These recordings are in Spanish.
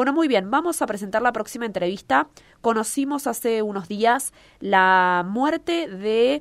Bueno, muy bien, vamos a presentar la próxima entrevista. Conocimos hace unos días la muerte de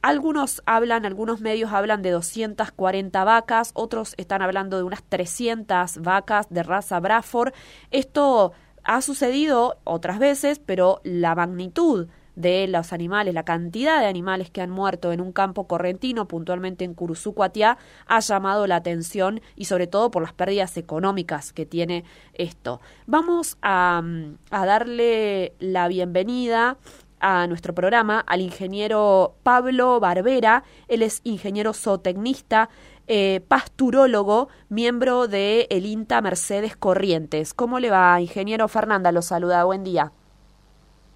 algunos hablan, algunos medios hablan de 240 vacas, otros están hablando de unas 300 vacas de raza Braford. Esto ha sucedido otras veces, pero la magnitud de los animales, la cantidad de animales que han muerto en un campo correntino, puntualmente en Curuzucuatiá, ha llamado la atención y sobre todo por las pérdidas económicas que tiene esto. Vamos a, a darle la bienvenida a nuestro programa al ingeniero Pablo Barbera. Él es ingeniero zootecnista, eh, pasturólogo, miembro de el INTA Mercedes Corrientes. ¿Cómo le va, ingeniero Fernanda? Lo saluda. Buen día.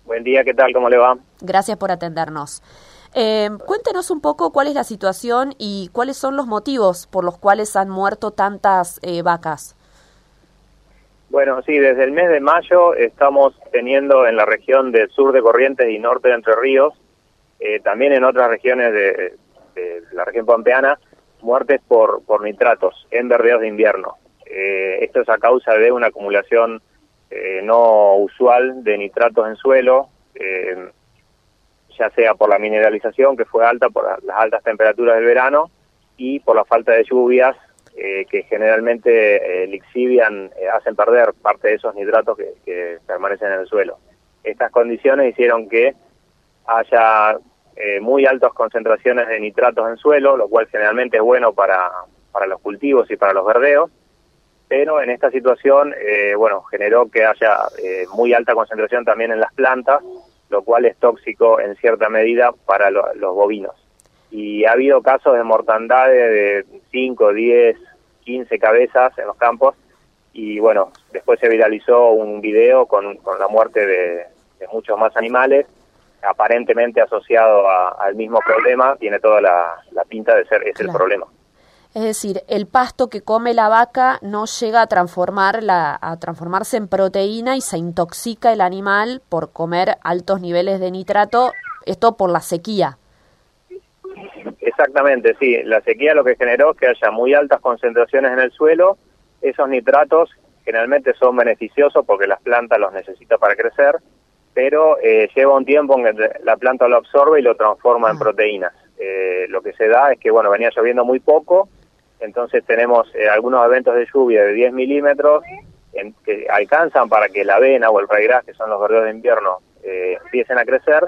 Buen día, ¿qué tal? ¿Cómo le va? Gracias por atendernos. Eh, cuéntenos un poco cuál es la situación y cuáles son los motivos por los cuales han muerto tantas eh, vacas. Bueno, sí, desde el mes de mayo estamos teniendo en la región del sur de Corrientes y norte de Entre Ríos, eh, también en otras regiones de, la región pampeana, muertes por, por nitratos en verdeos de invierno. Eh, esto es a causa de una acumulación eh, no usual de nitratos en suelo, ya sea por la mineralización que fue alta por las altas temperaturas del verano y por la falta de lluvias eh, que generalmente eh, lixivian, eh, hacen perder parte de esos nitratos que, permanecen en el suelo. Estas condiciones hicieron que haya muy altas concentraciones de nitratos en suelo, lo cual generalmente es bueno para, para los cultivos y para los verdeos, pero en esta situación, bueno, generó que haya muy alta concentración también en las plantas, lo cual es tóxico en cierta medida para los bovinos. Y ha habido casos de mortandad de 5, 10, 15 cabezas en los campos. Y bueno, después se viralizó un video con, con la muerte de, muchos más animales, aparentemente asociado al mismo problema, tiene toda la, pinta de ser ese el problema. Es decir, el pasto que come la vaca no llega a transformar la, a transformarse en proteína y se intoxica el animal por comer altos niveles de nitrato, esto por la sequía. Exactamente, sí. La sequía lo que generó es que haya muy altas concentraciones en el suelo. Esos nitratos generalmente son beneficiosos porque las plantas los necesitan para crecer, pero eh, lleva un tiempo en que la planta lo absorbe y lo transforma en ah. proteínas. Eh, lo que se da es que, bueno, venía lloviendo muy poco, entonces tenemos eh, algunos eventos de lluvia de 10 milímetros en, que alcanzan para que la avena o el raigras, que son los verdes de invierno, empiecen a crecer,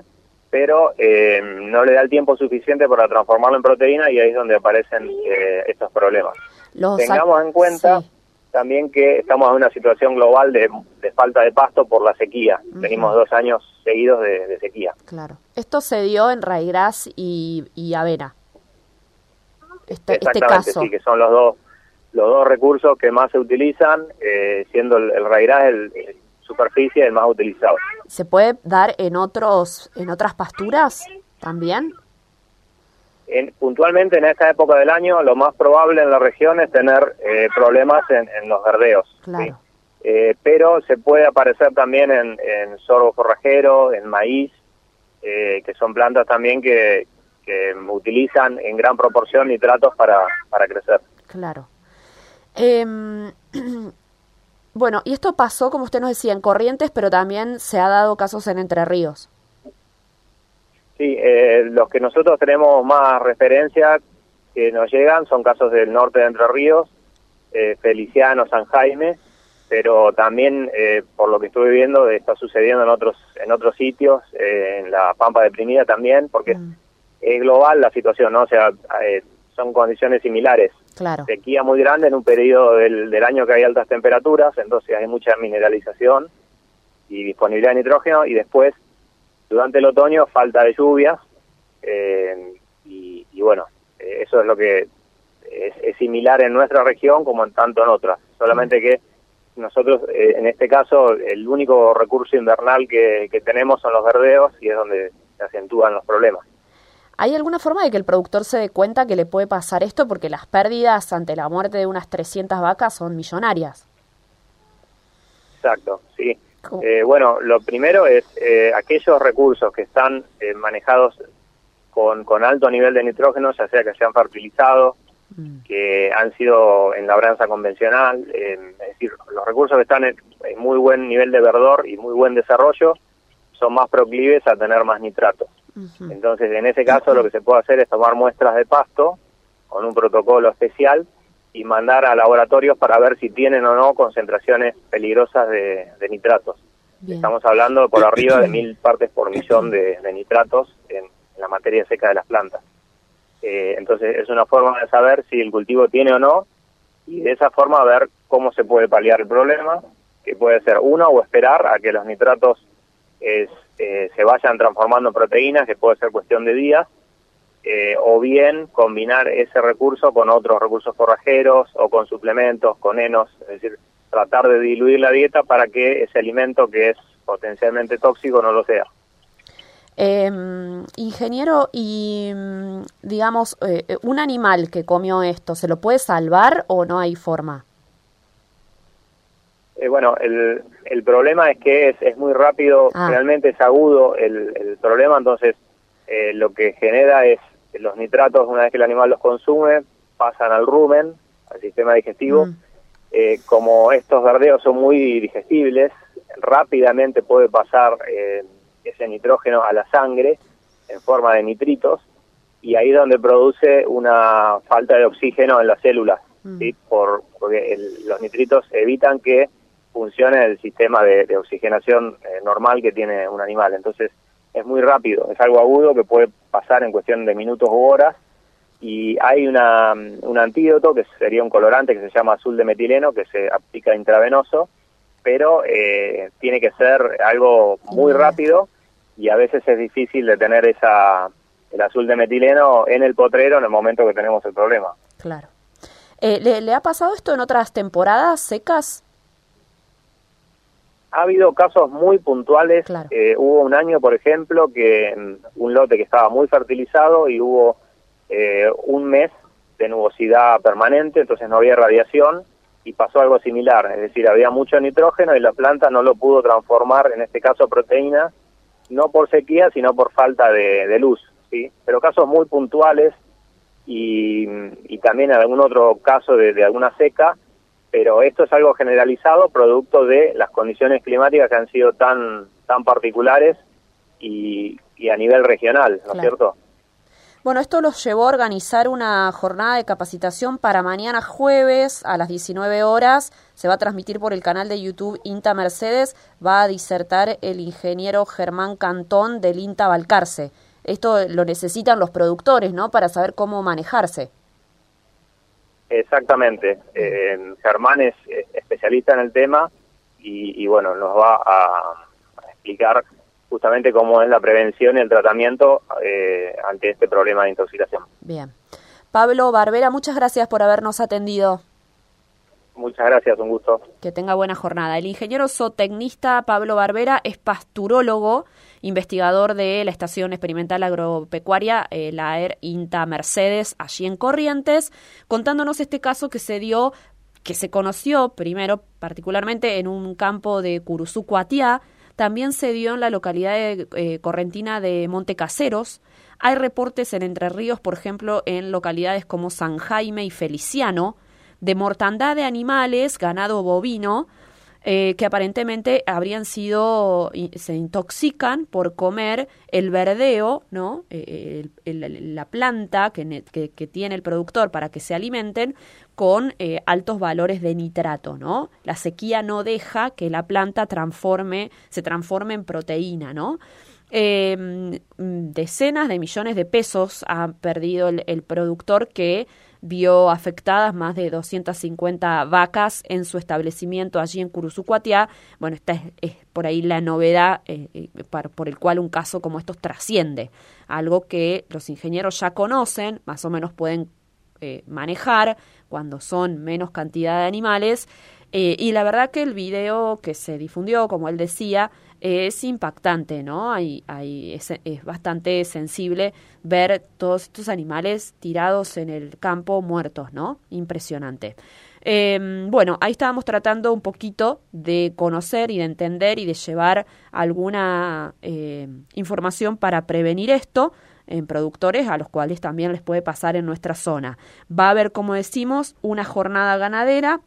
pero eh, no le da el tiempo suficiente para transformarlo en proteína y ahí es donde aparecen eh, estos problemas. Tengamos en cuenta también que estamos en una situación global de, falta de pasto por la sequía. Tenemos dos años seguidos de, sequía. Claro. Esto se dio en raigras y, y avena. Este, este Exactamente, sí, que son los dos los dos recursos que más se utilizan, eh, siendo el, el el, el superficie el más utilizado. ¿Se puede dar en otros en otras pasturas también? En, puntualmente en esta época del año lo más probable en la región es tener eh, problemas en, los verdeos. Eh, pero se puede aparecer también en, en sorgo forrajero, en maíz, eh, que son plantas también que, que utilizan en gran proporción nitratos para, para crecer. Claro. Eh, Bueno, y esto pasó, como usted nos decía, en Corrientes, pero también se ha dado casos en Entre Ríos. Sí, eh, los que nosotros tenemos más referencia que nos llegan son casos del norte de Entre Ríos, eh, Feliciano, San Jaime, pero también eh, por lo que estuve viendo está sucediendo en otros en otros sitios, en la Pampa deprimida también, porque mm. es global la situación, ¿no? O sea, son condiciones similares. Claro. Sequía muy grande en un periodo del, del año que hay altas temperaturas, entonces hay mucha mineralización y disponibilidad de nitrógeno, y después, durante el otoño, falta de lluvias, eh, y, bueno, eh, eso es lo que es, similar en nuestra región como en tanto en otras, solamente que nosotros, eh, en este caso, el único recurso invernal que, que tenemos son los verdeos y es donde se acentúan los problemas. ¿Hay alguna forma de que el productor se dé cuenta que le puede pasar esto? Porque las pérdidas ante la muerte de unas 300 vacas son millonarias. Exacto, sí. Eh, bueno, lo primero es eh, aquellos recursos que están eh, manejados con, con alto nivel de nitrógeno, ya sea que sean fertilizados, mm. que han sido en labranza convencional, es decir, los recursos que están muy buen nivel de verdor y muy buen desarrollo, son más proclives a tener más nitratos. Entonces, en ese caso, lo que se puede hacer es tomar muestras de pasto con un protocolo especial y mandar a laboratorios para ver si tienen o no concentraciones peligrosas de, nitratos. Estamos hablando por arriba de mil partes por millón de, nitratos en, la materia seca de las plantas. Eh, entonces es una forma de saber si el cultivo tiene o no y de esa forma ver cómo se puede paliar el problema, que puede ser uno o esperar a que los nitratos eh, se vayan transformando en proteínas, que puede ser cuestión de días, eh, o bien combinar ese recurso con otros recursos forrajeros o con suplementos, con enos, es decir, tratar de diluir la dieta para que ese alimento que es potencialmente tóxico no lo sea. Em, ingeniero, y digamos, eh, un animal que comió esto, ¿se lo puede salvar o no hay forma? Eh, bueno, el, el problema es que es, es muy rápido, ah. realmente es agudo el, el problema, entonces lo que genera es los nitratos, una vez que el animal los consume, pasan al rumen, al sistema digestivo. Mm. Eh, como estos verdeos son muy digestibles, rápidamente puede pasar eh, ese nitrógeno a la sangre en forma de nitritos y ahí es donde produce una falta de oxígeno en las células, mm. ¿sí? Por, porque los nitritos evitan que funcione el sistema de, oxigenación eh, normal que tiene un animal. Entonces, es muy rápido, es algo agudo que puede pasar en cuestión de minutos u horas y hay una, un antídoto que sería un colorante que se llama azul de metileno que se aplica intravenoso, pero eh, tiene que ser algo muy rápido y a veces es difícil de tener esa el azul de metileno en el potrero en el momento que tenemos el problema. Claro. Eh, ¿le, ¿Le ha pasado esto en otras temporadas secas? Ha habido casos muy puntuales. Eh, hubo un año, por ejemplo, que un lote que estaba muy fertilizado y hubo eh, un mes de nubosidad permanente, entonces no había radiación y pasó algo similar. Es decir, había mucho nitrógeno y la planta no lo pudo transformar, en este caso proteína, no por sequía, sino por falta de, luz. ¿sí? Pero casos muy puntuales y, y también algún otro caso de, de alguna seca pero esto es algo generalizado producto de las condiciones climáticas que han sido tan tan particulares y, a nivel regional, ¿no es cierto? Bueno, esto los llevó a organizar una jornada de capacitación para mañana jueves a las 19 horas. Se va a transmitir por el canal de YouTube INTA Mercedes. Va a disertar el ingeniero Germán Cantón del INTA Balcarce. Esto lo necesitan los productores, ¿no? Para saber cómo manejarse. Exactamente. Eh, Germán es especialista en el tema y, bueno, nos va a, explicar justamente cómo es la prevención y el tratamiento eh, ante este problema de intoxicación. Bien. Pablo Barbera, muchas gracias por habernos atendido. Muchas gracias, un gusto. Que tenga buena jornada. El ingeniero zootecnista Pablo Barbera es pasturólogo, investigador de la Estación Experimental Agropecuaria, eh, la AER INTA Mercedes, allí en Corrientes, contándonos este caso que se dio, que se conoció primero particularmente en un campo de Curuzucuatiá, también se dio en la localidad eh, correntina de Montecaseros. Hay reportes en Entre Ríos, por ejemplo, en localidades como San Jaime y Feliciano, de mortandad de animales, ganado bovino, eh, que aparentemente habrían sido, se intoxican por comer el verdeo, ¿no? Eh, la planta que, que, tiene el productor para que se alimenten con eh, altos valores de nitrato, ¿no? La sequía no deja que la planta transforme, se transforme en proteína, ¿no? Em, decenas de millones de pesos ha perdido el productor que vio afectadas más de 250 vacas en su establecimiento allí en Curuzucuatiá. Bueno, esta es, por ahí la novedad eh, eh, por el cual un caso como estos trasciende, algo que los ingenieros ya conocen, más o menos pueden eh, manejar cuando son menos cantidad de animales. y la verdad que el video que se difundió, como él decía, es impactante, ¿no? Hay, hay, es, bastante sensible ver todos estos animales tirados en el campo muertos, ¿no? Impresionante. Em, bueno, ahí estábamos tratando un poquito de conocer y de entender y de llevar alguna eh, información para prevenir esto en productores a los cuales también les puede pasar en nuestra zona. Va a haber, como decimos, una jornada ganadera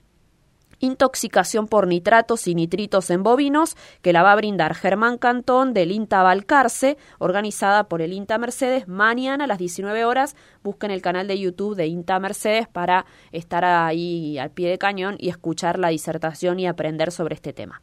intoxicación por nitratos y nitritos en bovinos, que la va a brindar Germán Cantón del INTA Valcarce, organizada por el INTA Mercedes, mañana a las 19 horas. Busquen el canal de YouTube de INTA Mercedes para estar ahí al pie de cañón y escuchar la disertación y aprender sobre este tema.